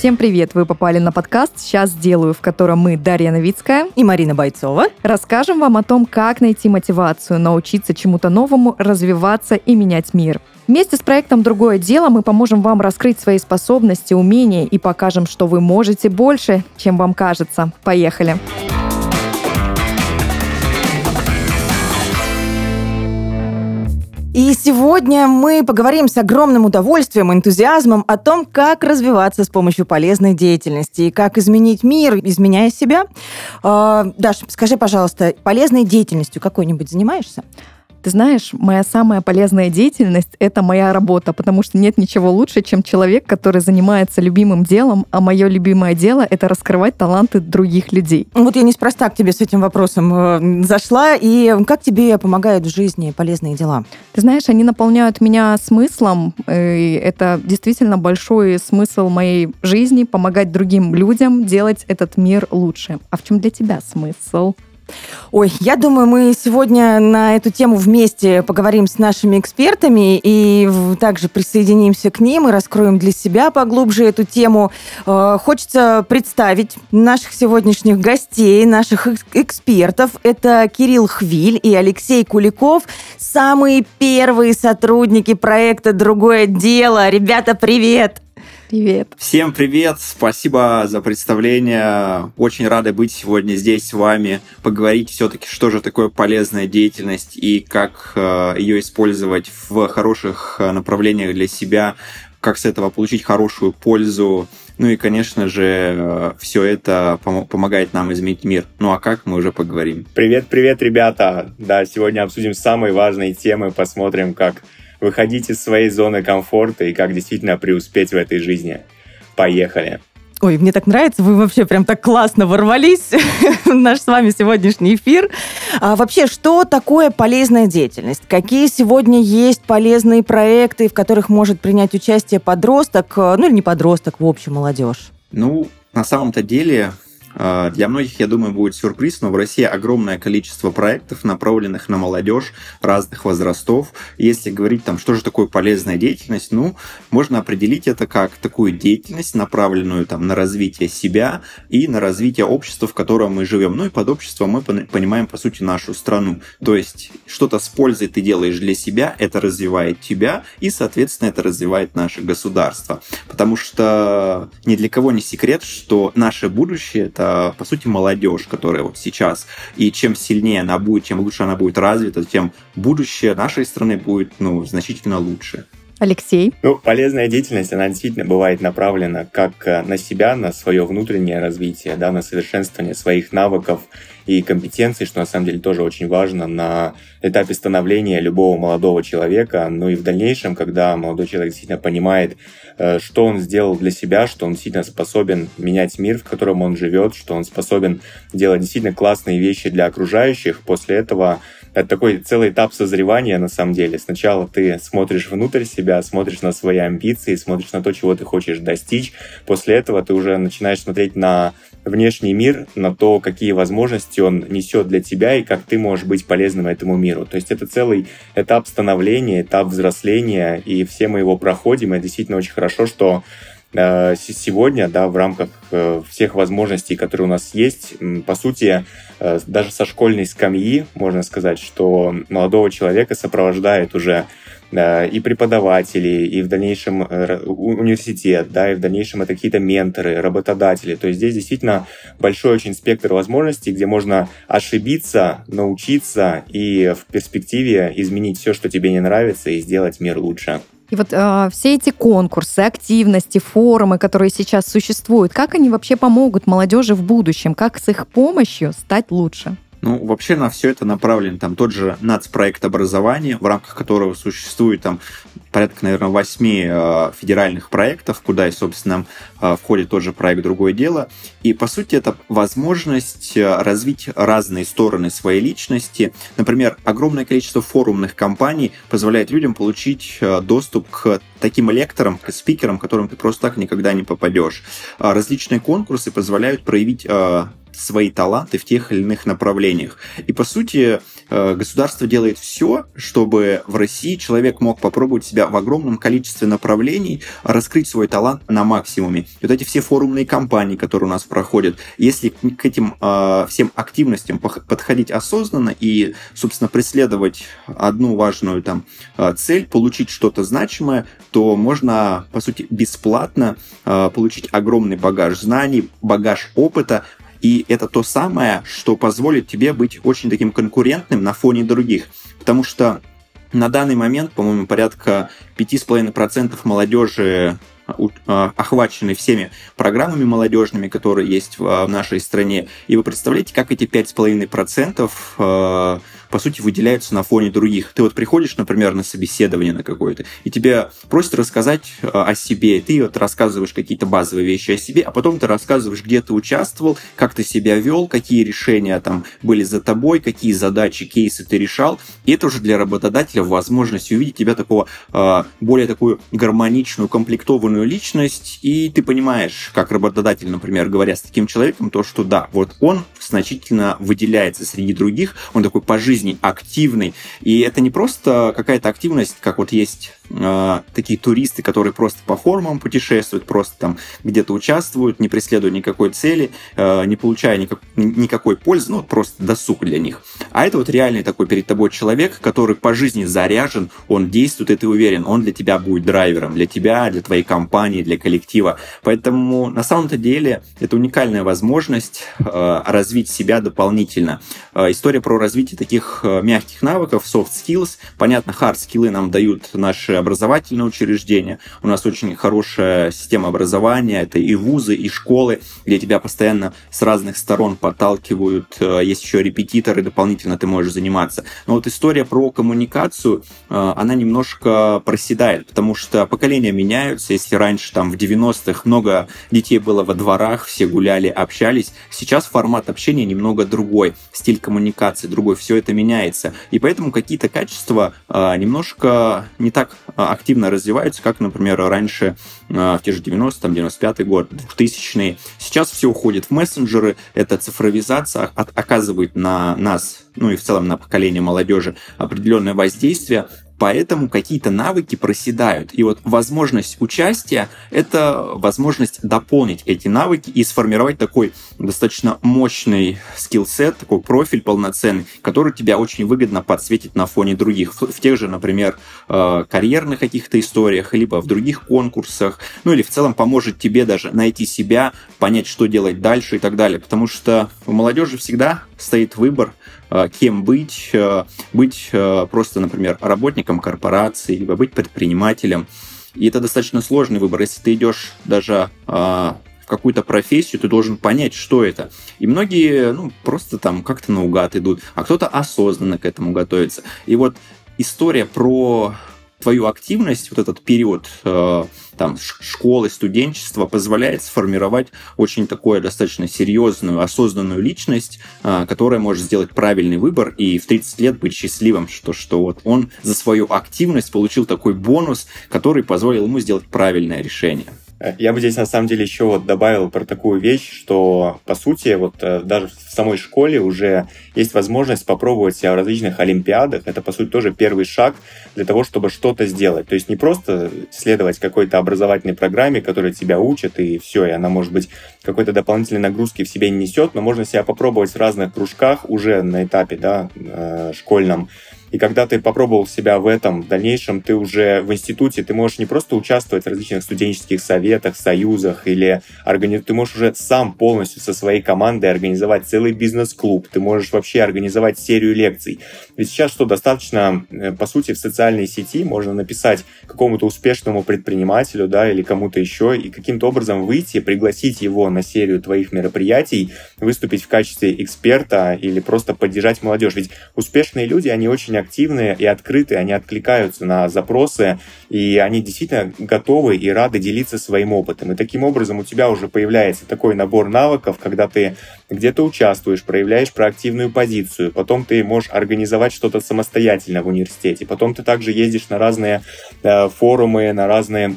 Всем привет! Вы попали на подкаст «Сейчас сделаю», в котором мы, Дарья Новицкая и Марина Бойцова, расскажем вам о том, как найти мотивацию, научиться чему-то новому, развиваться и менять мир. Вместе с проектом «Другое дело» мы поможем вам раскрыть свои способности, умения и покажем, что вы можете больше, чем вам кажется. Поехали! Поехали! И сегодня мы поговорим с огромным удовольствием, энтузиазмом о том, как развиваться с помощью полезной деятельности и как изменить мир, изменяя себя. Э, Даш, скажи, пожалуйста, полезной деятельностью какой-нибудь занимаешься? Ты знаешь, моя самая полезная деятельность — это моя работа, потому что нет ничего лучше, чем человек, который занимается любимым делом, а мое любимое дело — это раскрывать таланты других людей. Вот я неспроста к тебе с этим вопросом э, зашла. И как тебе помогают в жизни полезные дела? Ты знаешь, они наполняют меня смыслом. И это действительно большой смысл моей жизни — помогать другим людям делать этот мир лучше. А в чем для тебя смысл? Ой, я думаю, мы сегодня на эту тему вместе поговорим с нашими экспертами и также присоединимся к ним и раскроем для себя поглубже эту тему. Э, хочется представить наших сегодняшних гостей, наших экспертов. Это Кирилл Хвиль и Алексей Куликов, самые первые сотрудники проекта «Другое дело». Ребята, привет! Привет. Всем привет. Спасибо за представление. Очень рады быть сегодня здесь с вами, поговорить все-таки, что же такое полезная деятельность и как э, ее использовать в хороших э, направлениях для себя, как с этого получить хорошую пользу. Ну и, конечно же, э, все это пом- помогает нам изменить мир. Ну а как, мы уже поговорим. Привет, привет, ребята! Да, сегодня обсудим самые важные темы, посмотрим, как выходить из своей зоны комфорта и как действительно преуспеть в этой жизни. Поехали! Ой, мне так нравится, вы вообще прям так классно ворвались в наш с вами сегодняшний эфир. А вообще, что такое полезная деятельность? Какие сегодня есть полезные проекты, в которых может принять участие подросток, ну или не подросток, в общем, молодежь? Ну, на самом-то деле, для многих, я думаю, будет сюрприз, но в России огромное количество проектов, направленных на молодежь разных возрастов. Если говорить там, что же такое полезная деятельность, ну, можно определить это как такую деятельность, направленную там на развитие себя и на развитие общества, в котором мы живем. Ну и под обществом мы понимаем, по сути, нашу страну. То есть что-то с пользой ты делаешь для себя, это развивает тебя, и, соответственно, это развивает наше государство. Потому что ни для кого не секрет, что наше будущее — это, по сути, молодежь, которая вот сейчас. И чем сильнее она будет, чем лучше она будет развита, тем будущее нашей страны будет ну, значительно лучше. Алексей? Ну, полезная деятельность, она действительно бывает направлена как э, на себя, на свое внутреннее развитие, да, на совершенствование своих навыков и компетенций, что на самом деле тоже очень важно на этапе становления любого молодого человека, ну и в дальнейшем, когда молодой человек действительно понимает, э, что он сделал для себя, что он действительно способен менять мир, в котором он живет, что он способен делать действительно классные вещи для окружающих, после этого это такой целый этап созревания на самом деле. Сначала ты смотришь внутрь себя, смотришь на свои амбиции, смотришь на то, чего ты хочешь достичь. После этого ты уже начинаешь смотреть на внешний мир, на то, какие возможности он несет для тебя и как ты можешь быть полезным этому миру. То есть это целый этап становления, этап взросления, и все мы его проходим. И действительно очень хорошо, что сегодня, да, в рамках э, всех возможностей, которые у нас есть, по сути, э, даже со школьной скамьи можно сказать, что молодого человека сопровождает уже и преподаватели, и в дальнейшем университет, да, и в дальнейшем это какие-то менторы, работодатели. То есть здесь действительно большой очень спектр возможностей, где можно ошибиться, научиться и в перспективе изменить все, что тебе не нравится, и сделать мир лучше. И вот э, все эти конкурсы, активности, форумы, которые сейчас существуют, как они вообще помогут молодежи в будущем? Как с их помощью стать лучше? Ну, вообще на все это направлен там тот же нацпроект образования, в рамках которого существует там порядка, наверное, восьми э, федеральных проектов, куда и, собственно, э, входит тот же проект «Другое дело». И, по сути, это возможность э, развить разные стороны своей личности. Например, огромное количество форумных компаний позволяет людям получить доступ к таким лекторам, к спикерам, к которым ты просто так никогда не попадешь. Различные конкурсы позволяют проявить свои таланты в тех или иных направлениях. И, по сути, э, государство делает все, чтобы в России человек мог попробовать себя в огромном количестве направлений, раскрыть свой талант на максимуме. И вот эти все форумные кампании, которые у нас проходят, если к этим э, всем активностям подходить осознанно и, собственно, преследовать одну важную там э, цель, получить что-то значимое, то можно, по сути, бесплатно получить огромный багаж знаний, багаж опыта, и это то самое, что позволит тебе быть очень таким конкурентным на фоне других. Потому что на данный момент, по-моему, порядка 5,5% молодежи а, охвачены всеми программами молодежными, которые есть в нашей стране. И вы представляете, как эти 5,5% по сути, выделяются на фоне других. Ты вот приходишь, например, на собеседование на какое-то, и тебя просят рассказать э, о себе, и ты вот рассказываешь какие-то базовые вещи о себе, а потом ты рассказываешь, где ты участвовал, как ты себя вел, какие решения там были за тобой, какие задачи, кейсы ты решал. И это уже для работодателя возможность увидеть тебя такого, э, более такую гармоничную, комплектованную личность, и ты понимаешь, как работодатель, например, говоря с таким человеком, то, что да, вот он значительно выделяется среди других, он такой по жизни жизни активный. И это не просто какая-то активность, как вот есть э, такие туристы, которые просто по форумам путешествуют, просто там где-то участвуют, не преследуя никакой цели, э, не получая никак, никакой пользы, ну, просто досуг для них. А это вот реальный такой перед тобой человек, который по жизни заряжен, он действует, и ты уверен, он для тебя будет драйвером, для тебя, для твоей компании, для коллектива. Поэтому на самом-то деле это уникальная возможность э, развить себя дополнительно. Э, история про развитие таких э, мягких навыков, soft skills. Понятно, hard skills нам дают наши образовательные учреждения. У нас очень хорошая система образования. Это и вузы, и школы, где тебя постоянно с разных сторон подталкивают. Э, есть еще репетиторы, дополнительно ты можешь заниматься. Но вот история про коммуникацию, э, она немножко проседает, потому что поколения меняются. Если раньше, там, в 90-х много детей было во дворах, все гуляли, общались, сейчас формат общения немного другой, стиль коммуникации другой. Все это меняется. И поэтому какие-то качества а, немножко не так активно развиваются, как, например, раньше а, в те же 90 там, 95 год, 2000-е. Сейчас все уходит в мессенджеры, эта цифровизация оказывает на нас, ну и в целом на поколение молодежи определенное воздействие, Поэтому какие-то навыки проседают. И вот возможность участия — это возможность дополнить эти навыки и сформировать такой достаточно мощный скилл-сет, такой профиль полноценный, который тебя очень выгодно подсветит на фоне других. В тех же, например, э, карьерных каких-то историях, либо в других конкурсах, ну или в целом поможет тебе даже найти себя, понять, что делать дальше и так далее. Потому что у молодежи всегда стоит выбор Э, кем быть, э, быть э, просто, например, работником корпорации, либо быть предпринимателем. И это достаточно сложный выбор. Если ты идешь даже в какую-то профессию, ты должен понять, что это. И многие, ну, просто там как-то наугад идут, а кто-то осознанно к этому готовится. И вот история про твою активность, вот этот период э, там, школы, студенчества позволяет сформировать очень такую достаточно серьезную, осознанную личность, э, которая может сделать правильный выбор и в 30 лет быть счастливым, что, что вот он за свою активность получил такой бонус, который позволил ему сделать правильное решение. Я бы здесь на самом деле еще вот добавил про такую вещь, что по сути вот э, даже в самой школе уже есть возможность попробовать себя в различных олимпиадах. Это по сути тоже первый шаг для того, чтобы что-то сделать. То есть не просто следовать какой-то образовательной программе, которая тебя учит и все, и она может быть какой-то дополнительной нагрузки в себе не несет, но можно себя попробовать в разных кружках уже на этапе да, э, школьном и когда ты попробовал себя в этом, в дальнейшем ты уже в институте, ты можешь не просто участвовать в различных студенческих советах, союзах, или органи... ты можешь уже сам полностью со своей командой организовать целый бизнес-клуб, ты можешь вообще организовать серию лекций. Ведь сейчас что, достаточно, э, по сути, в социальной сети можно написать какому-то успешному предпринимателю, да, или кому-то еще, и каким-то образом выйти, пригласить его на серию твоих мероприятий, выступить в качестве эксперта или просто поддержать молодежь. Ведь успешные люди, они очень активные и открытые, они откликаются на запросы, и они действительно готовы и рады делиться своим опытом. И таким образом у тебя уже появляется такой набор навыков, когда ты где-то участвуешь, проявляешь проактивную позицию, потом ты можешь организовать что-то самостоятельно в университете, потом ты также ездишь на разные э, форумы, на разные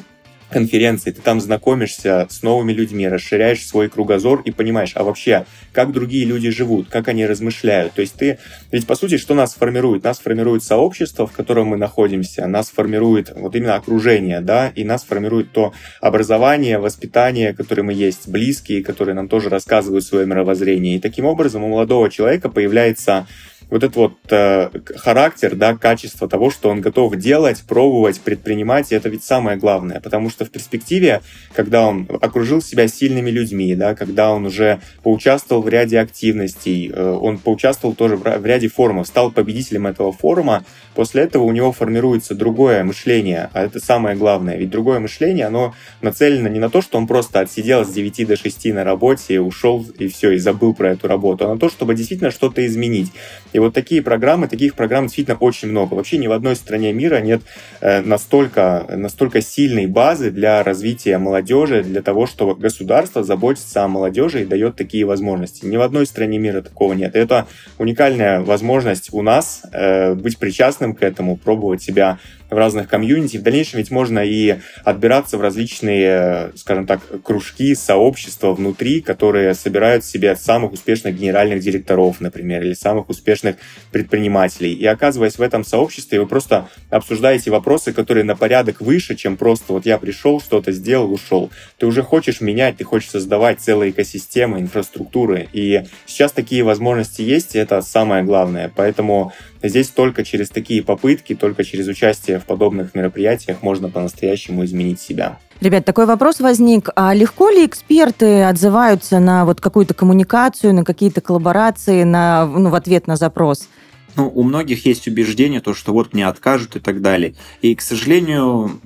конференции, ты там знакомишься с новыми людьми, расширяешь свой кругозор и понимаешь, а вообще, как другие люди живут, как они размышляют. То есть ты, ведь по сути, что нас формирует? Нас формирует сообщество, в котором мы находимся, нас формирует вот именно окружение, да, и нас формирует то образование, воспитание, которое мы есть, близкие, которые нам тоже рассказывают свое мировоззрение. И таким образом у молодого человека появляется вот этот вот э, характер, да, качество того, что он готов делать, пробовать, предпринимать, это ведь самое главное, потому что в перспективе, когда он окружил себя сильными людьми, да, когда он уже поучаствовал в ряде активностей, э, он поучаствовал тоже в, в ряде форумов, стал победителем этого форума, после этого у него формируется другое мышление, а это самое главное, ведь другое мышление, оно нацелено не на то, что он просто отсидел с 9 до 6 на работе, ушел и все, и забыл про эту работу, а на то, чтобы действительно что-то изменить. И вот такие программы, таких программ действительно очень много. Вообще ни в одной стране мира нет э, настолько, настолько сильной базы для развития молодежи, для того, чтобы государство заботится о молодежи и дает такие возможности. Ни в одной стране мира такого нет. Это уникальная возможность у нас э, быть причастным к этому, пробовать себя в разных комьюнити. В дальнейшем ведь можно и отбираться в различные, скажем так, кружки, сообщества внутри, которые собирают в себе самых успешных генеральных директоров, например, или самых успешных предпринимателей. И оказываясь в этом сообществе, вы просто обсуждаете вопросы, которые на порядок выше, чем просто вот я пришел, что-то сделал, ушел. Ты уже хочешь менять, ты хочешь создавать целые экосистемы, инфраструктуры. И сейчас такие возможности есть, и это самое главное. Поэтому Здесь только через такие попытки, только через участие в подобных мероприятиях можно по-настоящему изменить себя. Ребят, такой вопрос возник. А легко ли эксперты отзываются на вот какую-то коммуникацию, на какие-то коллаборации, на, ну, в ответ на запрос? Ну, у многих есть убеждение, то, что вот мне откажут и так далее. И, к сожалению,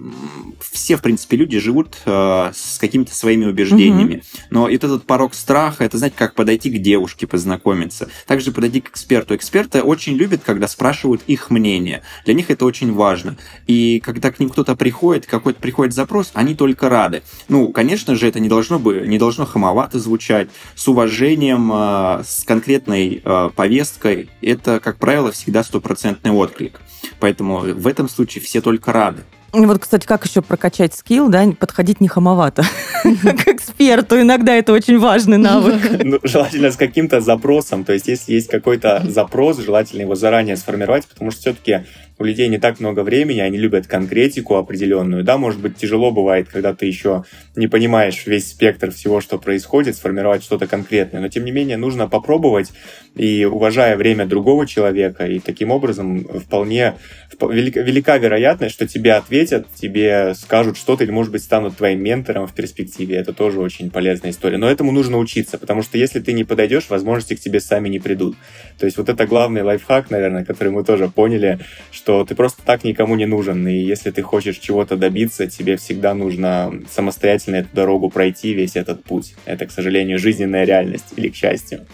все, в принципе, люди живут э, с какими-то своими убеждениями. Угу. Но этот порог страха, это, знаете, как подойти к девушке, познакомиться. Также подойти к эксперту. Эксперты очень любят, когда спрашивают их мнение. Для них это очень важно. И когда к ним кто-то приходит, какой-то приходит запрос, они только рады. Ну, конечно же, это не должно, бы, не должно хамовато звучать, с уважением, э, с конкретной э, повесткой. Это, как правило, правило, всегда стопроцентный отклик. Поэтому в этом случае все только рады. Вот, кстати, как еще прокачать скилл, да, подходить не хамовато к эксперту. Иногда это очень важный навык. Ну, желательно с каким-то запросом. То есть, если есть какой-то запрос, желательно его заранее сформировать, потому что все-таки у людей не так много времени, они любят конкретику определенную. Да, может быть, тяжело бывает, когда ты еще не понимаешь весь спектр всего, что происходит, сформировать что-то конкретное. Но, тем не менее, нужно попробовать и уважая время другого человека, и таким образом вполне велика, велика вероятность, что тебе ответят, тебе скажут что-то, или, может быть, станут твоим ментором в перспективе. Это тоже очень полезная история. Но этому нужно учиться, потому что если ты не подойдешь, возможности к тебе сами не придут. То есть вот это главный лайфхак, наверное, который мы тоже поняли, что ты просто так никому не нужен. И если ты хочешь чего-то добиться, тебе всегда нужно самостоятельно эту дорогу пройти, весь этот путь. Это, к сожалению, жизненная реальность или к счастью.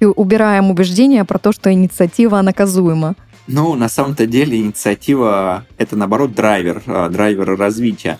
И убираем убеждение про то, что инициатива наказуема. Ну, на самом-то деле инициатива – это, наоборот, драйвер, а, драйвер развития.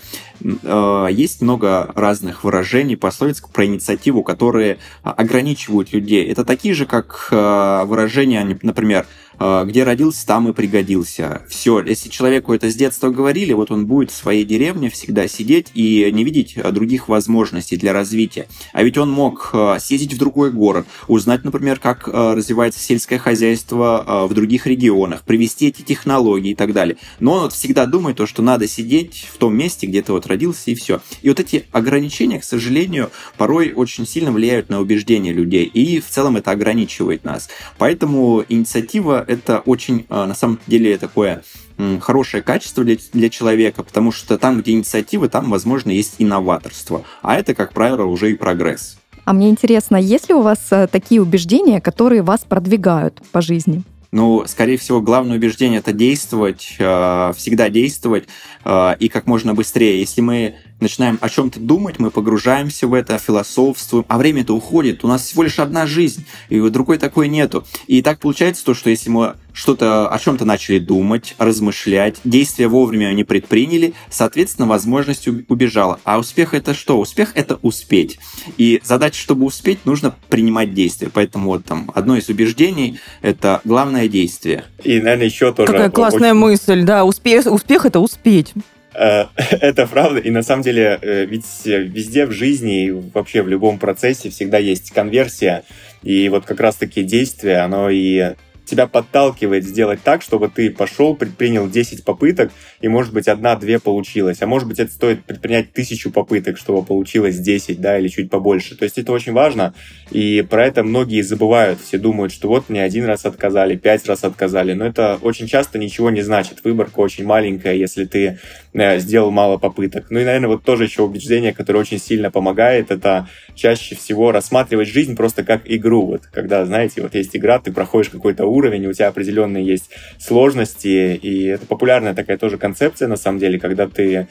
А, есть много разных выражений, пословиц про инициативу, которые ограничивают людей. Это такие же, как а, выражения, например, а, где родился, там и пригодился. Все, если человеку это с детства говорили, вот он будет в своей деревне всегда сидеть и не видеть а, других возможностей для развития. А ведь он мог а, съездить в другой город, узнать, например, как развивается сельское хозяйство в других регионах, привести эти технологии и так далее. Но он вот всегда думает то, что надо сидеть в том месте, где ты вот родился и все. И вот эти ограничения, к сожалению, порой очень сильно влияют на убеждения людей. И в целом это ограничивает нас. Поэтому инициатива это очень, а, на самом деле, такое хорошее качество для, для человека, потому что там, где инициатива, там, возможно, есть инноваторство. А это, как правило, уже и прогресс. А мне интересно, есть ли у вас э, такие убеждения, которые вас продвигают по жизни? Ну, скорее всего, главное убеждение это действовать, э, всегда действовать э, и как можно быстрее. Если мы начинаем о чем-то думать, мы погружаемся в это, философствуем, а время-то уходит. У нас всего лишь одна жизнь, и другой такой нету. И так получается то, что если мы что-то о чем-то начали думать, размышлять, действия вовремя не предприняли, соответственно, возможность убежала. А успех это что? Успех это успеть. И задача, чтобы успеть, нужно принимать действия. Поэтому вот там одно из убеждений это главное действие. И, наверное, еще тоже... Какая классная очень... мысль, да, успех, успех это успеть. Э, это правда. И на самом деле, э, ведь везде в жизни и вообще в любом процессе всегда есть конверсия. И вот как раз-таки действие, оно и тебя подталкивает сделать так, чтобы ты пошел, предпринял 10 попыток, и, может быть, одна-две получилось. А может быть, это стоит предпринять тысячу попыток, чтобы получилось 10, да, или чуть побольше. То есть это очень важно, и про это многие забывают. Все думают, что вот мне один раз отказали, пять раз отказали, но это очень часто ничего не значит. Выборка очень маленькая, если ты э, сделал мало попыток. Ну и, наверное, вот тоже еще убеждение, которое очень сильно помогает, это чаще всего рассматривать жизнь просто как игру. Вот когда, знаете, вот есть игра, ты проходишь какой-то уровень, у тебя определенные есть сложности, и это популярная такая тоже концепция, на самом деле, когда ты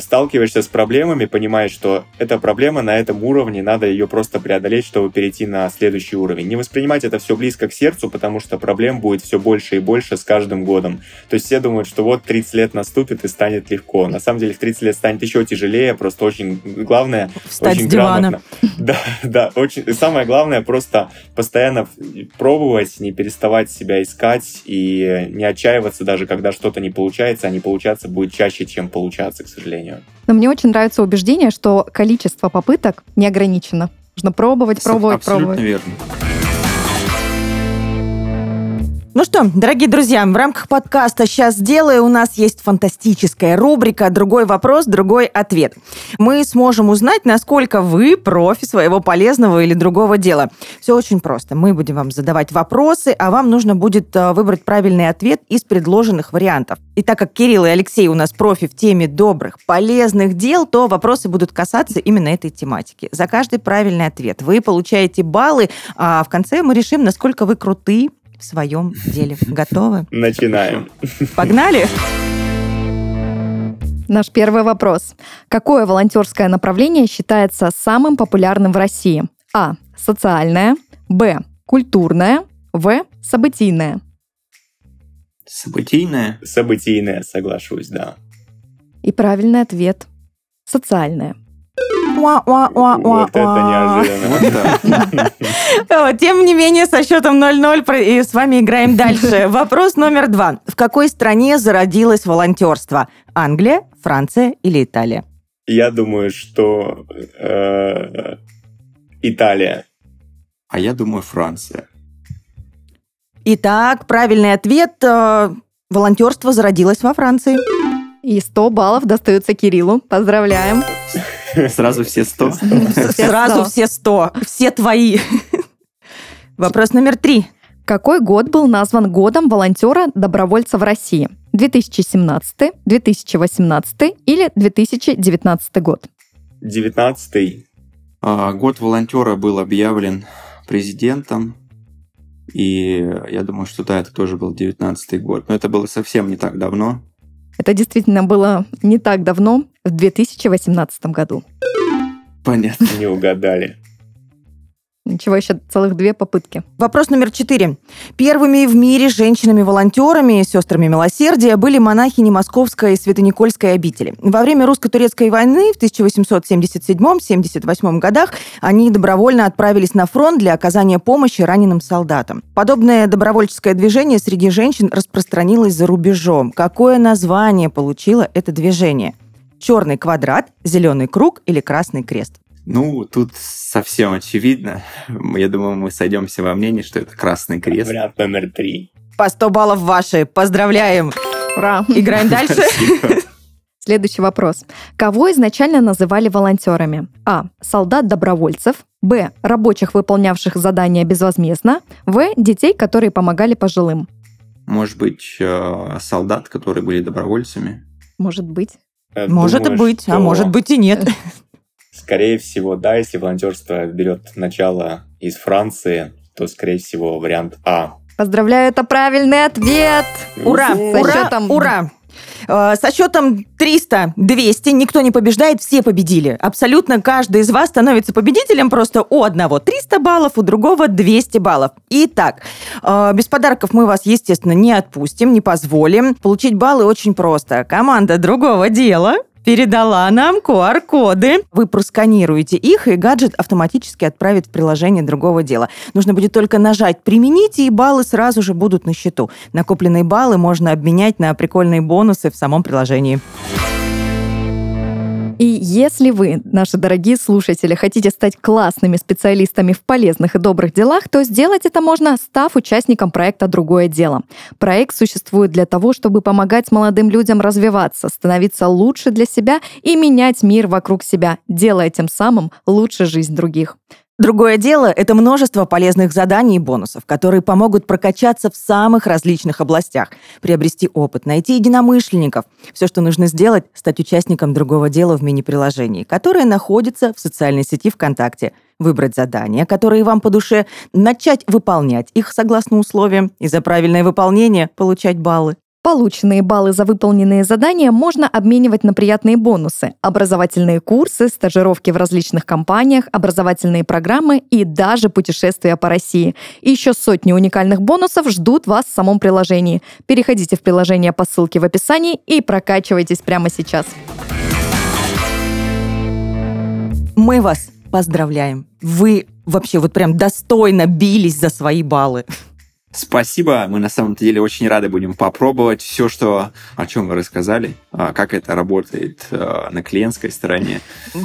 сталкиваешься с проблемами, понимаешь, что эта проблема на этом уровне, надо ее просто преодолеть, чтобы перейти на следующий уровень. Не воспринимать это все близко к сердцу, потому что проблем будет все больше и больше с каждым годом. То есть все думают, что вот 30 лет наступит и станет легко. На самом деле в 30 лет станет еще тяжелее, просто очень главное... Встать очень с дивана. Грамотно. Да, да, очень... Самое главное просто постоянно пробовать, не переставать себя искать и не отчаиваться даже, когда что-то не получается, а не получаться будет чаще, чем получаться, к сожалению. Но мне очень нравится убеждение, что количество попыток не ограничено. Нужно пробовать, пробовать, Абсолютно пробовать. верно. Ну что, дорогие друзья, в рамках подкаста «Сейчас сделаю» у нас есть фантастическая рубрика «Другой вопрос, другой ответ». Мы сможем узнать, насколько вы профи своего полезного или другого дела. Все очень просто. Мы будем вам задавать вопросы, а вам нужно будет э, выбрать правильный ответ из предложенных вариантов. И так как Кирилл и Алексей у нас профи в теме добрых, полезных дел, то вопросы будут касаться именно этой тематики. За каждый правильный ответ вы получаете баллы, а в конце мы решим, насколько вы круты в своем деле. Готовы? Начинаем. Погнали! Наш первый вопрос. Какое волонтерское направление считается самым популярным в России? А. Социальное. Б. Культурное. В. Событийное. Событийное. Событийное, соглашусь, да. И правильный ответ – социальное. Уа-уа-уа-уа-уа. Вот это неожиданно. Э, Тем не менее, со счетом 0-0 про- и с вами играем дальше. Вопрос номер два. В какой стране зародилось волонтерство? Англия, Франция или Италия? Я думаю, что э, Италия. А я думаю, Франция. Итак, правильный ответ. э, Волонтерство зародилось во Франции. И 100 баллов достаются Кириллу. Поздравляем. Сразу все 100. Все Сразу 100. все 100. Все твои. Вопрос номер три. Какой год был назван годом волонтера-добровольца в России? 2017, 2018 или 2019 год? 19 А, Год волонтера был объявлен президентом. И я думаю, что да, это тоже был 19 год. Но это было совсем не так давно. Это действительно было не так давно, в 2018 году. Понятно. не угадали. Ничего, еще целых две попытки. Вопрос номер четыре. Первыми в мире женщинами-волонтерами, сестрами милосердия, были монахини Московской и Свято-Никольской обители. Во время русско-турецкой войны в 1877-78 годах они добровольно отправились на фронт для оказания помощи раненым солдатам. Подобное добровольческое движение среди женщин распространилось за рубежом. Какое название получило это движение? Черный квадрат, зеленый круг или красный крест? Ну, тут совсем очевидно. Я думаю, мы сойдемся во мнении, что это Красный Крест. Вариант номер три. По 100 баллов ваши. Поздравляем. Ура! Играем дальше. Следующий вопрос. Кого изначально называли волонтерами? А. Солдат-добровольцев. Б. Рабочих, выполнявших задания безвозмездно. В. Детей, которые помогали пожилым. Может быть, э, солдат, которые были добровольцами. Может быть. Э, Может и думаю, быть, а что, может быть и нет. Скорее всего, да, если волонтерство берет начало из Франции, то, скорее всего, вариант А. Поздравляю, это правильный ответ! Ура, ура, счетом- ура! Э, Со счетом 300-200 никто не побеждает, все победили. Абсолютно каждый из вас становится победителем просто у одного 300 баллов, у другого 200 баллов. Итак, э, без подарков мы вас, естественно, не отпустим, не позволим. Получить баллы очень просто. Команда другого дела передала нам QR-коды. Вы просканируете их, и гаджет автоматически отправит в приложение другого дела. Нужно будет только нажать «Применить», и баллы сразу же будут на счету. Накопленные баллы можно обменять на прикольные бонусы в самом приложении. И если вы, наши дорогие слушатели, хотите стать классными специалистами в полезных и добрых делах, то сделать это можно, став участником проекта «Другое дело». Проект существует для того, чтобы помогать молодым людям развиваться, становиться лучше для себя и менять мир вокруг себя, делая тем самым лучше жизнь других. Другое дело – это множество полезных заданий и бонусов, которые помогут прокачаться в самых различных областях, приобрести опыт, найти единомышленников. Все, что нужно сделать – стать участником другого дела в мини-приложении, которое находится в социальной сети ВКонтакте, выбрать задания, которые вам по душе, начать выполнять их согласно условиям и за правильное выполнение получать баллы. Полученные баллы за выполненные задания можно обменивать на приятные бонусы, образовательные курсы, стажировки в различных компаниях, образовательные программы и даже путешествия по России. Еще сотни уникальных бонусов ждут вас в самом приложении. Переходите в приложение по ссылке в описании и прокачивайтесь прямо сейчас. Мы вас поздравляем. Вы вообще вот прям достойно бились за свои баллы. Спасибо. Мы на самом деле очень рады будем попробовать все, что, о чем вы рассказали, а, как это работает а, на клиентской стороне.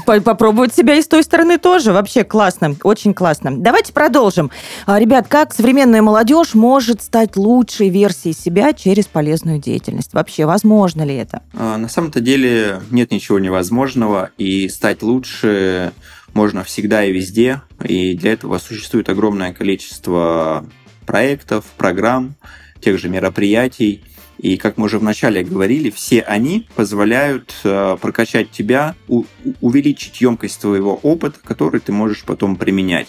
Попробовать себя и с той стороны тоже. Вообще классно, очень классно. Давайте продолжим. А, ребят, как современная молодежь может стать лучшей версией себя через полезную деятельность? Вообще, возможно ли это? На самом-то деле нет ничего невозможного, и стать лучше можно всегда и везде, и для этого существует огромное количество проектов, программ, тех же мероприятий. И, как мы уже вначале говорили, все они позволяют э, прокачать тебя, увеличить емкость твоего опыта, который ты можешь потом применять.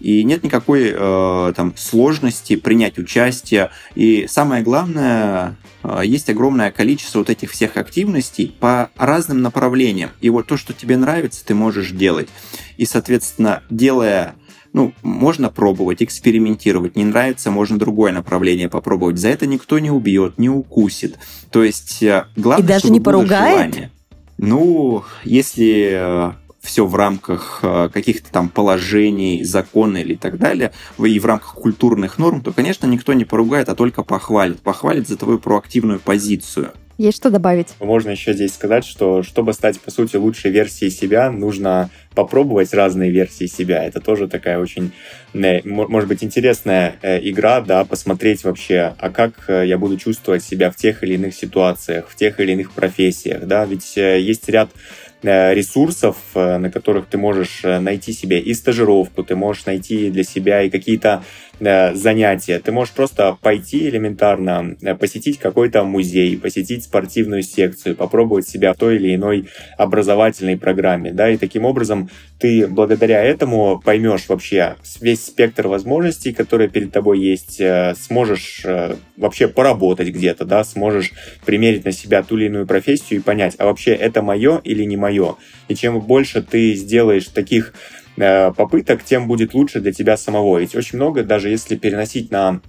И нет никакой э, там сложности принять участие. И самое главное, э, есть огромное количество вот этих всех активностей по разным направлениям. И вот то, что тебе нравится, ты можешь делать. И, соответственно, делая ну, можно пробовать, экспериментировать. Не нравится, можно другое направление попробовать. За это никто не убьет, не укусит. То есть э, главное, И даже чтобы не поругает? Желание. Ну, если э, все в рамках э, каких-то там положений, закона или так далее, и в рамках культурных норм, то, конечно, никто не поругает, а только похвалит. Похвалит за твою проактивную позицию. Есть что добавить? Можно еще здесь сказать, что чтобы стать, по сути, лучшей версией себя, нужно попробовать разные версии себя. Это тоже такая очень, э, может быть, интересная э, игра, да, посмотреть вообще, а как э, я буду чувствовать себя в тех или иных ситуациях, в тех или иных профессиях, да, ведь есть ряд ресурсов, на которых ты можешь найти себе и стажировку, ты можешь найти для себя и какие-то занятия. Ты можешь просто пойти элементарно, посетить какой-то музей, посетить спортивную секцию, попробовать себя в той или иной образовательной программе, да, и таким образом ты благодаря этому поймешь вообще весь спектр возможностей, которые перед тобой есть, э, сможешь э, вообще поработать где-то, да, сможешь примерить на себя ту или иную профессию и понять, а вообще это мое или не мое. И чем больше ты сделаешь таких э, попыток, тем будет лучше для тебя самого. Ведь очень много, даже если переносить на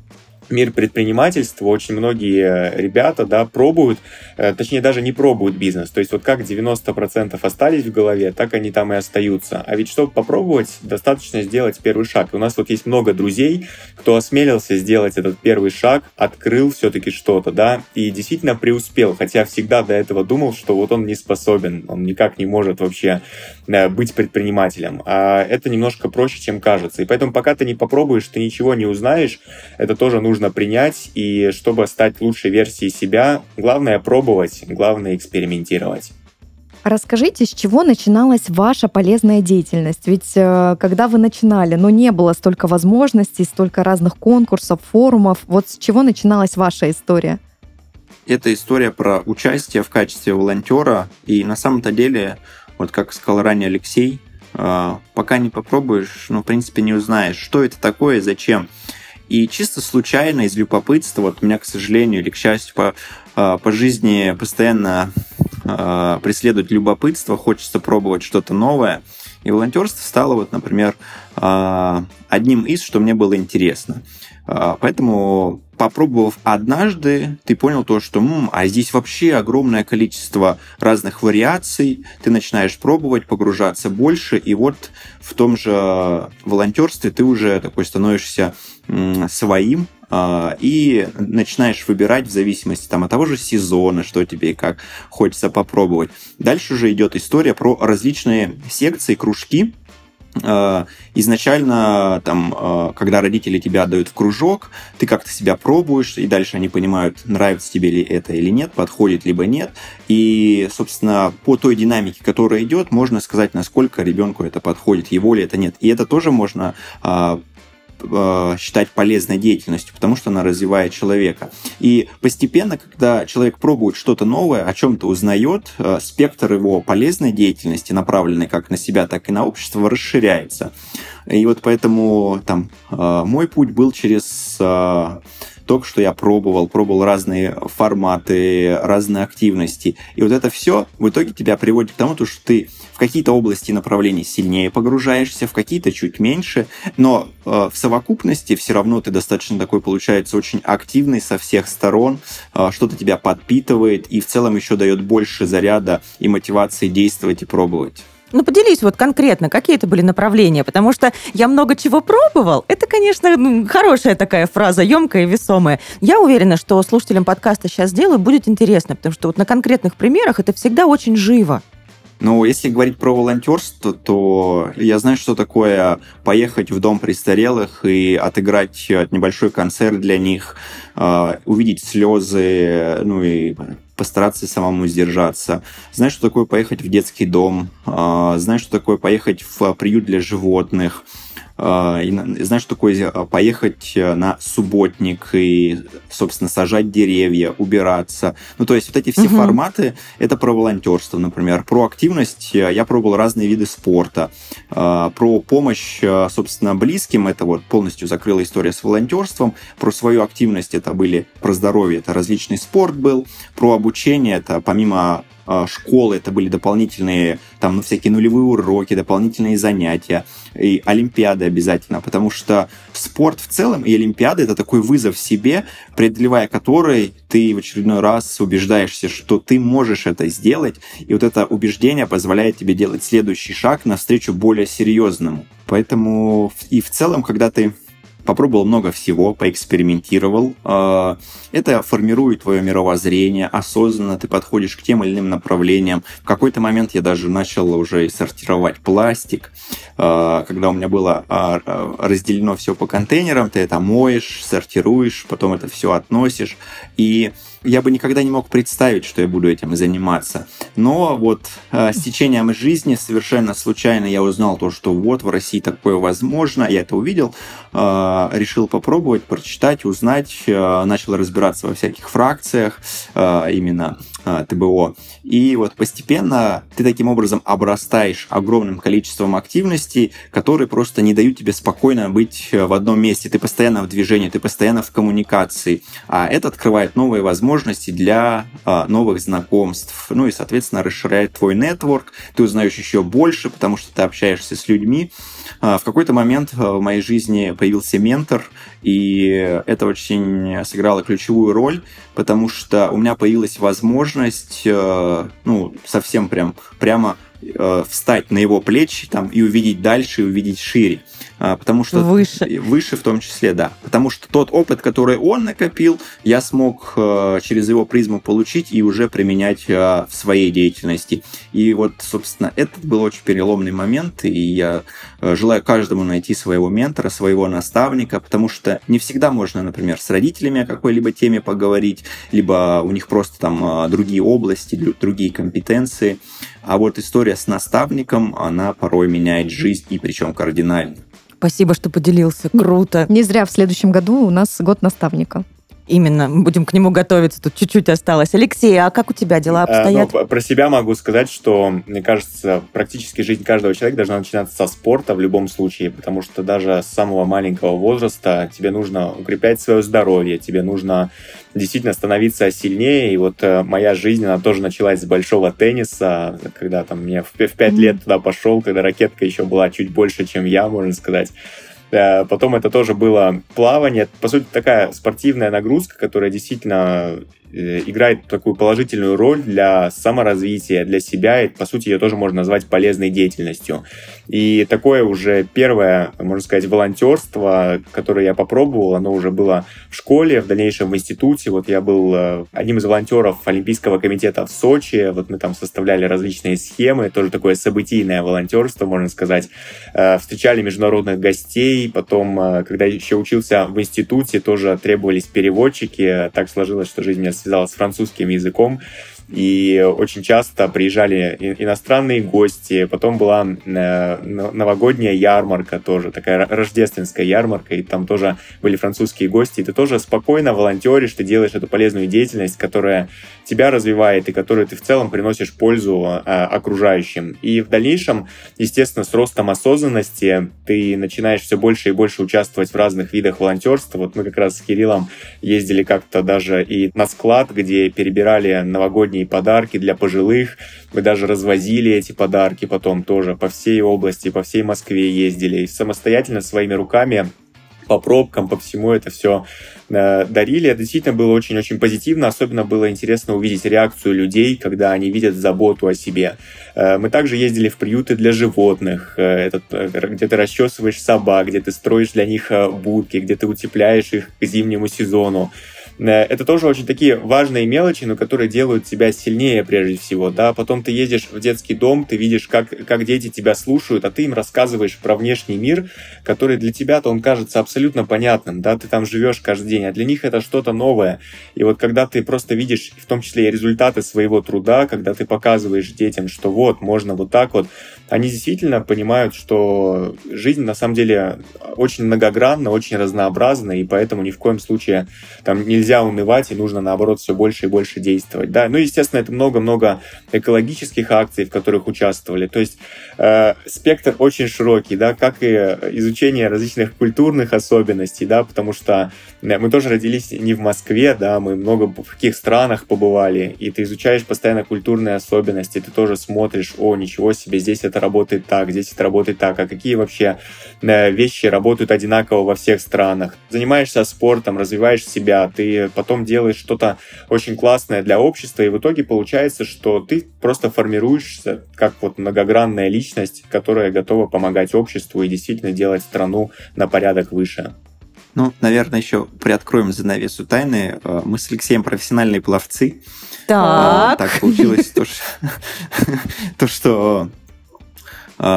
мир предпринимательства очень многие ребята, да, пробуют, э, точнее даже не пробуют бизнес. То есть вот как 90% остались в голове, так они там и остаются. А ведь чтобы попробовать, достаточно сделать первый шаг. У нас вот есть много друзей, кто осмелился сделать этот первый шаг, открыл все-таки что-то, да, и действительно преуспел, хотя всегда до этого думал, что вот он не способен, он никак не может вообще э, быть предпринимателем. А это немножко проще, чем кажется. И поэтому пока ты не попробуешь, ты ничего не узнаешь. Это тоже нужно нужно принять, и чтобы стать лучшей версией себя, главное пробовать, главное экспериментировать. Расскажите, с чего начиналась ваша полезная деятельность? Ведь э, когда вы начинали, ну не было столько возможностей, столько разных конкурсов, форумов. Вот с чего начиналась ваша история? Это история про участие в качестве волонтера. И на самом-то деле, вот как сказал ранее Алексей, э, пока не попробуешь, ну, в принципе, не узнаешь, что это такое, зачем. И чисто случайно, из любопытства, вот меня, к сожалению или к счастью, по, а, по жизни постоянно э, преследует любопытство, хочется пробовать что-то новое. И волонтерство стало, вот, например, э, одним из, что мне было интересно. Э, поэтому попробовав однажды, ты понял то, что м, а здесь вообще огромное количество разных вариаций, ты начинаешь пробовать, погружаться больше, и вот в том же волонтерстве ты уже такой становишься своим, а, и начинаешь выбирать в зависимости там, от того же сезона, что тебе и как хочется попробовать. Дальше уже идет история про различные секции, кружки, изначально, там, а, когда родители тебя отдают в кружок, ты как-то себя пробуешь, и дальше они понимают, нравится тебе ли это или нет, подходит либо нет. И, собственно, по той динамике, которая идет, можно сказать, насколько ребенку это подходит, его ли это нет. И это тоже можно Э, считать полезной деятельностью, потому что она развивает человека. И постепенно, когда человек пробует что-то новое, о чем-то узнает, э, спектр его полезной деятельности, направленной как на себя, так и на общество, расширяется. И вот поэтому там э, мой путь был через только что я пробовал, пробовал разные форматы, разные активности. И вот это все в итоге тебя приводит к тому, что ты в какие-то области направлений сильнее погружаешься, в какие-то чуть меньше, но э, в совокупности все равно ты достаточно такой, получается, очень активный со всех сторон, э, что-то тебя подпитывает и в целом еще дает больше заряда и мотивации действовать и пробовать. Ну, поделись вот конкретно, какие это были направления, потому что я много чего пробовал. Это, конечно, ну, хорошая такая фраза, емкая и весомая. Я уверена, что слушателям подкаста сейчас сделаю будет интересно, потому что вот на конкретных примерах это всегда очень живо. Ну, если говорить про волонтерство, то я знаю, что такое поехать в дом престарелых и отыграть небольшой концерт для них, а, увидеть слезы, ну и постараться самому сдержаться. Знаешь, что такое поехать в детский дом, а, знаешь, что такое поехать в приют для животных, а, знаешь, что такое а, поехать э, на субботник и, собственно, сажать деревья, убираться. Ну, то есть вот эти все угу. форматы, это про волонтерство, например. Про активность э, я пробовал разные виды спорта. А, про помощь, э, собственно, близким, это вот полностью закрыла история с волонтерством. Про свою активность это были про здоровье, это различный спорт был. Про обучение, это помимо школы, это были дополнительные там ну, всякие нулевые уроки, дополнительные занятия, и олимпиады обязательно, потому что спорт в целом и олимпиады это такой вызов себе, преодолевая который ты в очередной раз убеждаешься, что ты можешь это сделать, и вот это убеждение позволяет тебе делать следующий шаг навстречу более серьезному. Поэтому и в целом, когда ты попробовал много всего, поэкспериментировал. А, это формирует твое мировоззрение, осознанно ты подходишь к тем или иным направлениям. В какой-то момент я даже начал уже сортировать пластик, а, когда у меня было а, разделено все по контейнерам, ты это моешь, сортируешь, потом это все относишь. И я бы никогда не мог представить, что я буду этим заниматься. Но вот э, с течением жизни совершенно случайно я узнал то, что вот в России такое возможно. Я это увидел, э, решил попробовать, прочитать, узнать, э, начал разбираться во всяких фракциях э, именно э, ТБО. И вот постепенно ты таким образом обрастаешь огромным количеством активностей, которые просто не дают тебе спокойно быть э, в одном месте. Ты постоянно в движении, ты постоянно в коммуникации. А это открывает новые возможности возможности для а, новых знакомств. Ну и, соответственно, расширяет твой нетворк. Ты узнаешь еще больше, потому что ты общаешься с людьми. А, в какой-то момент а, в моей жизни появился ментор, и это очень сыграло ключевую роль, потому что у меня появилась возможность, а, ну, совсем прям прямо а, встать на его плечи там, и увидеть дальше, и увидеть шире. А, потому что выше. выше в том числе, да. Потому что тот опыт, который он накопил, я смог э, через его призму получить и уже применять э, в своей деятельности. И вот, собственно, это был очень переломный момент, и я э, желаю каждому найти своего ментора, своего наставника, потому что не всегда можно, например, с родителями о какой-либо теме поговорить, либо у них просто там другие области, другие компетенции. А вот история с наставником, она порой меняет жизнь, и причем кардинально. Спасибо, что поделился. Круто. Не зря в следующем году у нас год наставника. Именно, будем к нему готовиться, тут чуть-чуть осталось. Алексей, а как у тебя дела обстоят? А, ну, про себя могу сказать, что, мне кажется, практически жизнь каждого человека должна начинаться со спорта в любом случае, потому что даже с самого маленького возраста тебе нужно укреплять свое здоровье, тебе нужно действительно становиться сильнее. И вот э, моя жизнь, она тоже началась с большого тенниса, когда там мне в, в 5 лет туда пошел, когда ракетка еще была чуть больше, чем я, можно сказать. Э, потом это тоже было плавание. По сути, такая спортивная нагрузка, которая действительно играет такую положительную роль для саморазвития, для себя, и, по сути, ее тоже можно назвать полезной деятельностью. И такое уже первое, можно сказать, волонтерство, которое я попробовал, оно уже было в школе, в дальнейшем в институте. Вот я был э, одним из волонтеров Олимпийского комитета в Сочи, вот мы там составляли различные схемы, тоже такое событийное волонтерство, можно сказать. Э, встречали международных гостей, потом, э, когда еще учился в институте, тоже требовались переводчики. Так сложилось, что жизнь меня связала с французским языком и очень часто приезжали иностранные гости, потом была э, новогодняя ярмарка тоже, такая рождественская ярмарка, и там тоже были французские гости, и ты тоже спокойно волонтеришь, ты делаешь эту полезную деятельность, которая тебя развивает и которую ты в целом приносишь пользу э, окружающим. И в дальнейшем, естественно, с ростом осознанности ты начинаешь все больше и больше участвовать в разных видах волонтерства. Вот мы как раз с Кириллом ездили как-то даже и на склад, где перебирали новогодние новогодние подарки для пожилых. Мы даже развозили эти подарки потом тоже по всей области, по всей Москве ездили. И самостоятельно своими руками по пробкам, по всему это все э, дарили. Это действительно было очень-очень позитивно. Особенно было интересно увидеть реакцию людей, когда они видят заботу о себе. Э, мы также ездили в приюты для животных, э, этот, э, где ты расчесываешь собак, где ты строишь для них э, будки, где ты утепляешь их к зимнему сезону. Э, это тоже очень такие важные мелочи, но которые делают тебя сильнее прежде всего, да, потом ты ездишь в детский дом, ты видишь, как, как дети тебя слушают, а ты им рассказываешь про внешний мир, который для тебя-то он кажется абсолютно понятным, да, ты там живешь каждый день, а для них это что-то новое, и вот когда ты просто видишь, в том числе и результаты своего труда, когда ты показываешь детям, что вот, можно вот так вот, они действительно понимают, что жизнь на самом деле очень многогранна, очень разнообразна, и поэтому ни в коем случае там нельзя унывать, и нужно, наоборот, все больше и больше действовать. Да? Ну, естественно, это много-много экологических акций, в которых участвовали. То есть э, спектр очень широкий, да, как и изучение различных культурных особенностей, да, потому что э, мы тоже родились не в Москве, да, мы много в каких странах побывали, и ты изучаешь постоянно культурные особенности, ты тоже смотришь, о, ничего себе, здесь это работает так, здесь это работает так, а какие вообще э, вещи работают одинаково во всех странах. Занимаешься спортом, развиваешь себя, ты потом делаешь что-то очень классное для общества, и в итоге получается, что ты просто формируешься как вот многогранная личность, которая готова помогать обществу и действительно делать страну на порядок выше. Ну, наверное, еще приоткроем занавесу тайны. Э, мы с Алексеем профессиональные пловцы. Так. Так получилось то, что а,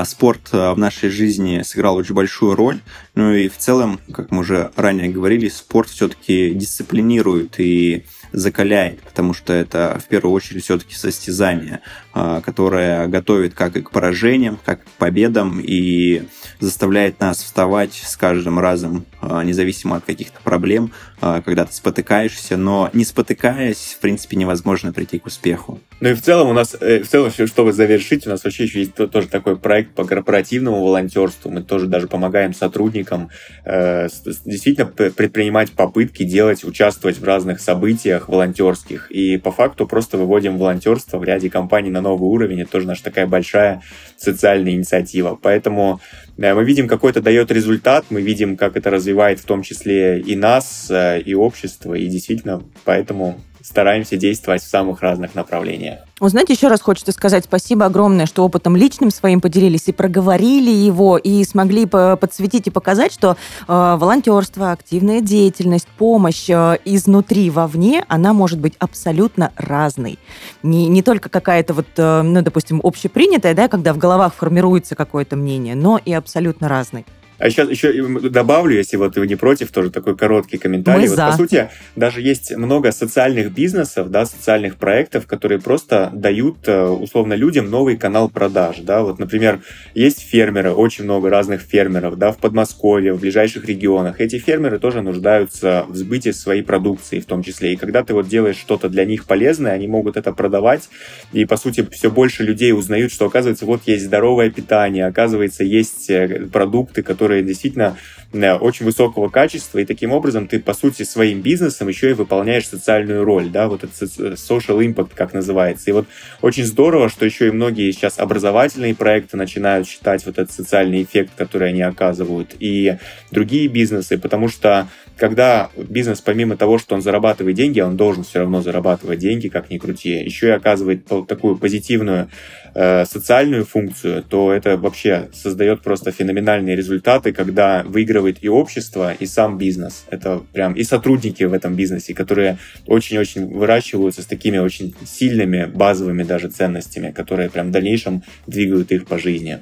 спорт а, в нашей жизни сыграл очень большую роль. Ну и в целом, как мы уже ранее говорили, спорт все-таки дисциплинирует и закаляет, потому что это в первую очередь все-таки состязание, а, которое готовит как и к поражениям, как и к победам и заставляет нас вставать с каждым разом, а, независимо от каких-то проблем, а, когда ты спотыкаешься, но не спотыкаясь, в принципе, невозможно прийти к успеху. Ну и в целом у нас, э, в целом, чтобы завершить, у нас вообще еще есть тоже такой проект по корпоративному волонтерству. Мы тоже даже помогаем сотрудникам э, действительно предпринимать попытки делать, участвовать в разных событиях волонтерских. И по факту просто выводим волонтерство в ряде компаний на новый уровень. Это тоже наша такая большая социальная инициатива. Поэтому э, мы видим, какой это дает результат, мы видим, как это развивает в том числе и нас, э, и общество. И действительно, поэтому стараемся действовать в самых разных направлениях. Вы знаете, еще раз хочется сказать спасибо огромное, что опытом личным своим поделились и проговорили его, и смогли подсветить и показать, что э, волонтерство, активная деятельность, помощь э, изнутри вовне, она может быть абсолютно разной. Не, не только какая-то вот, э, ну, допустим, общепринятая, да, когда в головах формируется какое-то мнение, но и абсолютно разной. А сейчас еще добавлю, если вот вы не против, тоже такой короткий комментарий. Мы вот, за. По сути, даже есть много социальных бизнесов, да, социальных проектов, которые просто дают э, условно людям новый канал продаж. Да? Вот, например, есть фермеры, очень много разных фермеров да, в Подмосковье, в ближайших регионах. Эти фермеры тоже нуждаются в сбытии своей продукции в том числе. И когда ты вот делаешь что-то для них полезное, они могут это продавать. И, по сути, все больше людей узнают, что, оказывается, вот есть здоровое питание, оказывается, есть э, продукты, которые которые действительно э, очень высокого качества, и таким образом ты, по сути, своим бизнесом еще и выполняешь социальную роль, да, вот этот social impact, как называется. И вот очень здорово, что еще и многие сейчас образовательные проекты начинают считать вот этот социальный эффект, который они оказывают, и другие бизнесы, потому что когда бизнес, помимо того, что он зарабатывает деньги, он должен все равно зарабатывать деньги, как ни крути, еще и оказывает такую позитивную э, социальную функцию, то это вообще создает просто феноменальные результаты, когда выигрывает и общество, и сам бизнес. Это прям и сотрудники в этом бизнесе, которые очень-очень выращиваются с такими очень сильными базовыми даже ценностями, которые прям в дальнейшем двигают их по жизни.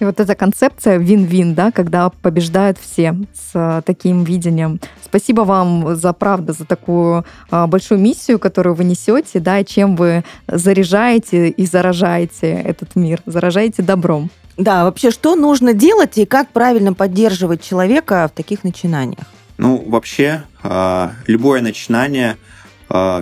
И вот эта концепция вин-вин, да, когда побеждают все с а, таким видением. Спасибо вам за правду, за такую а, большую миссию, которую вы несете, да, чем вы заряжаете и заражаете этот мир, заражаете добром. Да, вообще, что нужно делать и как правильно поддерживать человека в таких начинаниях? Ну, вообще, а, любое начинание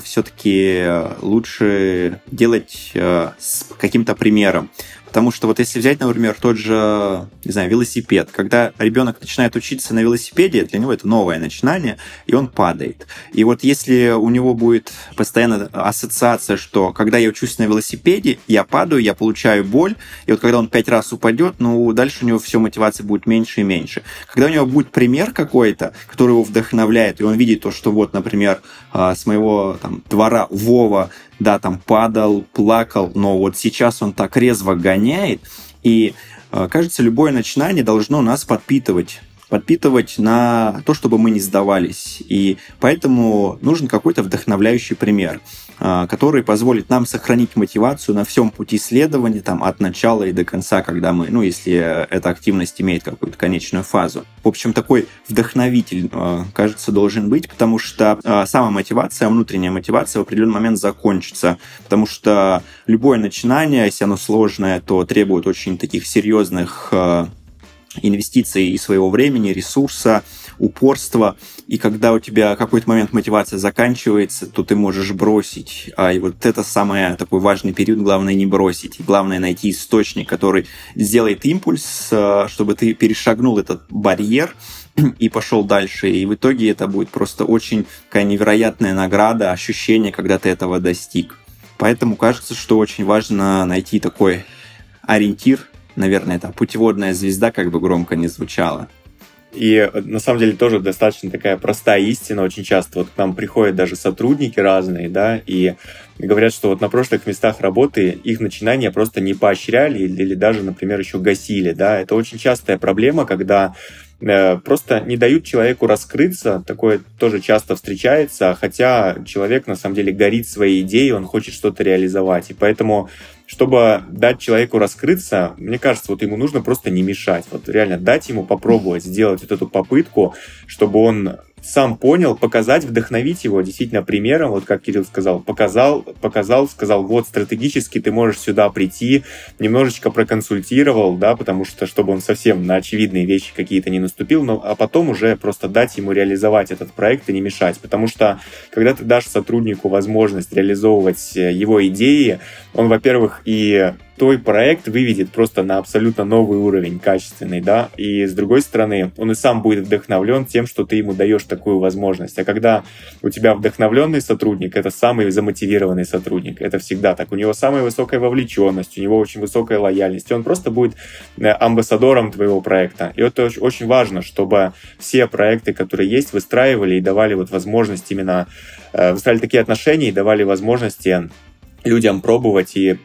все-таки лучше делать с каким-то примером. Потому что вот если взять, например, тот же, не знаю, велосипед, когда ребенок начинает учиться на велосипеде, для него это новое начинание, и он падает. И вот если у него будет постоянно ассоциация, что когда я учусь на велосипеде, я падаю, я получаю боль, и вот когда он пять раз упадет, ну, дальше у него все мотивации будет меньше и меньше. Когда у него будет пример какой-то, который его вдохновляет, и он видит то, что вот, например, а, с моего там, двора Вова да, там падал, плакал, но вот сейчас он так резво гоняет, и э, кажется, любое начинание должно нас подпитывать подпитывать на то, чтобы мы не сдавались. И поэтому нужен какой-то вдохновляющий пример. А, который позволит нам сохранить мотивацию на всем пути следования, там, от начала и до конца, когда мы, ну, если эта активность имеет какую-то конечную фазу. В общем, такой вдохновитель, а, кажется, должен быть, потому что а, сама мотивация, внутренняя мотивация в определенный момент закончится, потому что любое начинание, если оно сложное, то требует очень таких серьезных инвестиций и своего времени, ресурса, упорства. И когда у тебя какой-то момент мотивация заканчивается, то ты можешь бросить. А и вот это самый такой важный период, главное не бросить. Главное найти источник, который сделает импульс, э, чтобы ты перешагнул этот барьер, и пошел дальше. И в итоге это будет просто очень такая невероятная награда, ощущение, когда ты этого достиг. Поэтому кажется, что очень важно найти такой ориентир, наверное, это путеводная звезда, как бы громко не звучало. И на самом деле тоже достаточно такая простая истина очень часто. Вот к нам приходят даже сотрудники разные, да, и говорят, что вот на прошлых местах работы их начинания просто не поощряли или, или даже, например, еще гасили, да. Это очень частая проблема, когда Э, просто не дают человеку раскрыться. Такое тоже часто встречается, хотя человек на самом деле горит своей идеей, он хочет что-то реализовать. И поэтому, чтобы дать человеку раскрыться, мне кажется, вот ему нужно просто не мешать. Вот реально дать ему попробовать сделать вот эту попытку, чтобы он сам понял, показать, вдохновить его действительно примером, вот как Кирилл сказал, показал, показал, сказал, вот стратегически ты можешь сюда прийти, немножечко проконсультировал, да, потому что, чтобы он совсем на очевидные вещи какие-то не наступил, но, а потом уже просто дать ему реализовать этот проект и не мешать, потому что, когда ты дашь сотруднику возможность реализовывать э, его идеи, он, во-первых, и твой проект выведет просто на абсолютно новый уровень, качественный, да, и с другой стороны, он и сам будет вдохновлен тем, что ты ему даешь такую возможность. А когда у тебя вдохновленный сотрудник, это самый замотивированный сотрудник, это всегда так. У него самая высокая вовлеченность, у него очень высокая лояльность, и он просто будет э, амбассадором твоего проекта. И это очень важно, чтобы все проекты, которые есть, выстраивали и давали вот возможность именно э, выстраивали такие отношения и давали возможности людям пробовать и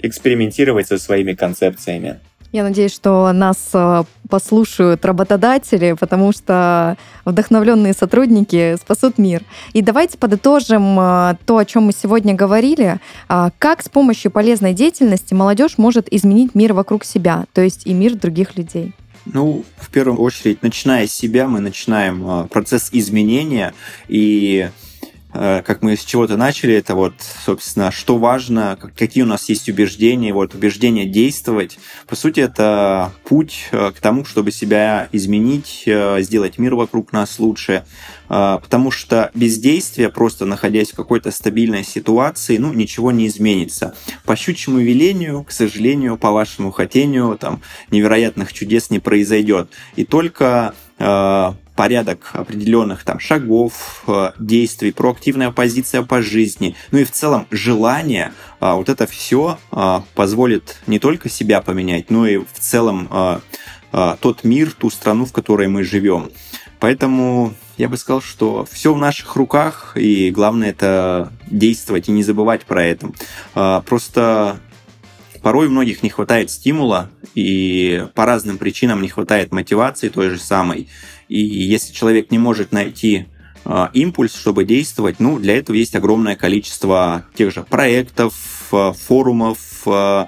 экспериментировать со своими концепциями. Я надеюсь, что нас э, послушают работодатели, потому что вдохновленные сотрудники спасут мир. И давайте подытожим э, то, о чем мы сегодня говорили. А, как с помощью полезной деятельности молодежь может изменить мир вокруг себя, то есть и мир других людей? Ну, в первую очередь, начиная с себя, мы начинаем э, процесс изменения и Э, как мы с чего-то начали, это вот, собственно, что важно, какие у нас есть убеждения, вот убеждение действовать. По сути, это путь э, к тому, чтобы себя изменить, э, сделать мир вокруг нас лучше, потому что без действия, просто находясь в какой-то стабильной ситуации, ну, ничего не изменится. По щучьему велению, к сожалению, по вашему хотению, там, невероятных чудес не произойдет. И только порядок определенных там шагов, э, действий, проактивная позиция по жизни, ну и в целом желание, а, вот это все а, позволит не только себя поменять, но и в целом а, тот мир, ту страну, в которой мы живем. Поэтому я бы сказал, что все в наших руках, и главное это действовать и не забывать про это. Просто порой у многих не хватает стимула, и по разным причинам не хватает мотивации той же самой. И если человек не может найти э, импульс, чтобы действовать, ну, для этого есть огромное количество тех же проектов, э, форумов, э,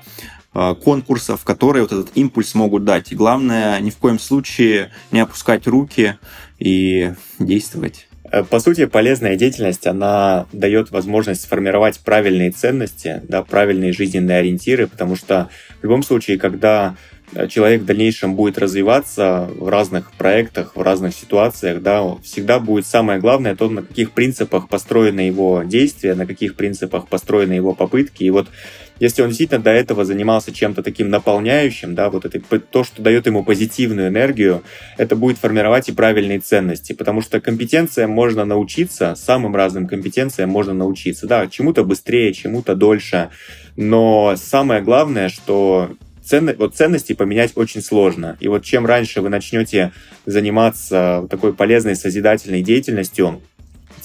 конкурсов, которые вот этот импульс могут дать. И главное, ни в коем случае не опускать руки и действовать. По сути, полезная деятельность, она дает возможность сформировать правильные ценности, да, правильные жизненные ориентиры, потому что в любом случае, когда Э, человек в дальнейшем будет развиваться в разных проектах, в разных ситуациях, да, всегда будет самое главное то, на каких принципах построены его действия, на каких принципах построены его попытки. И вот если он действительно до этого занимался чем-то таким наполняющим, да, вот это то, что дает ему позитивную энергию, это будет формировать и правильные ценности, потому что компетенциям можно научиться, самым разным компетенциям можно научиться, да, чему-то быстрее, чему-то дольше, но самое главное, что ценно, вот ценности поменять очень сложно. И вот чем раньше вы начнете заниматься такой полезной созидательной деятельностью,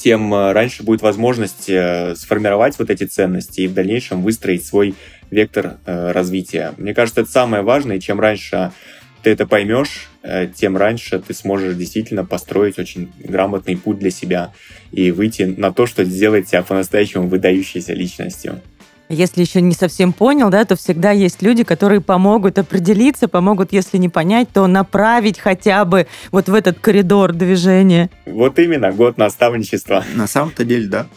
тем э, раньше будет возможность э, сформировать вот эти ценности и в дальнейшем выстроить свой вектор э, развития. Мне кажется, это самое важное, и чем раньше ты это поймешь, тем раньше ты сможешь действительно построить очень грамотный путь для себя и выйти на то, что сделает тебя по-настоящему выдающейся личностью. Если еще не совсем понял, да, то всегда есть люди, которые помогут определиться, помогут, если не понять, то направить хотя бы вот в этот коридор движения. Вот именно, год наставничества. На самом-то деле, да.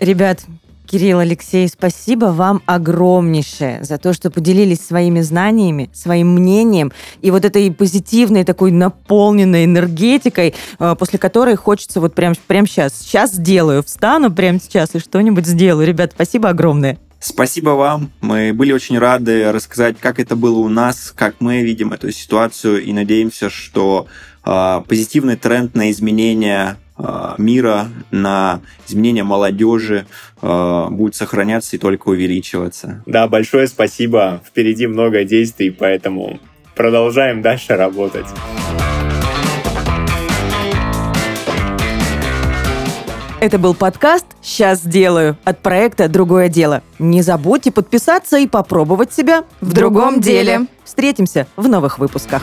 Ребят, Кирилл, Алексей, спасибо вам огромнейшее за то, что поделились своими знаниями, своим мнением и вот этой позитивной такой наполненной энергетикой, э, после которой хочется вот прям, прям сейчас, сейчас сделаю, встану прямо сейчас и что-нибудь сделаю. Ребят, спасибо огромное. Спасибо вам. Мы были очень рады рассказать, как это было у нас, как мы видим эту ситуацию, и надеемся, что э, позитивный тренд на изменение э, мира, на изменение молодежи э, будет сохраняться и только увеличиваться. Да, большое спасибо. Впереди много действий, поэтому продолжаем дальше работать. Это был подкаст «Сейчас сделаю» от проекта «Другое дело». Не забудьте подписаться и попробовать себя в другом деле. Встретимся в новых выпусках.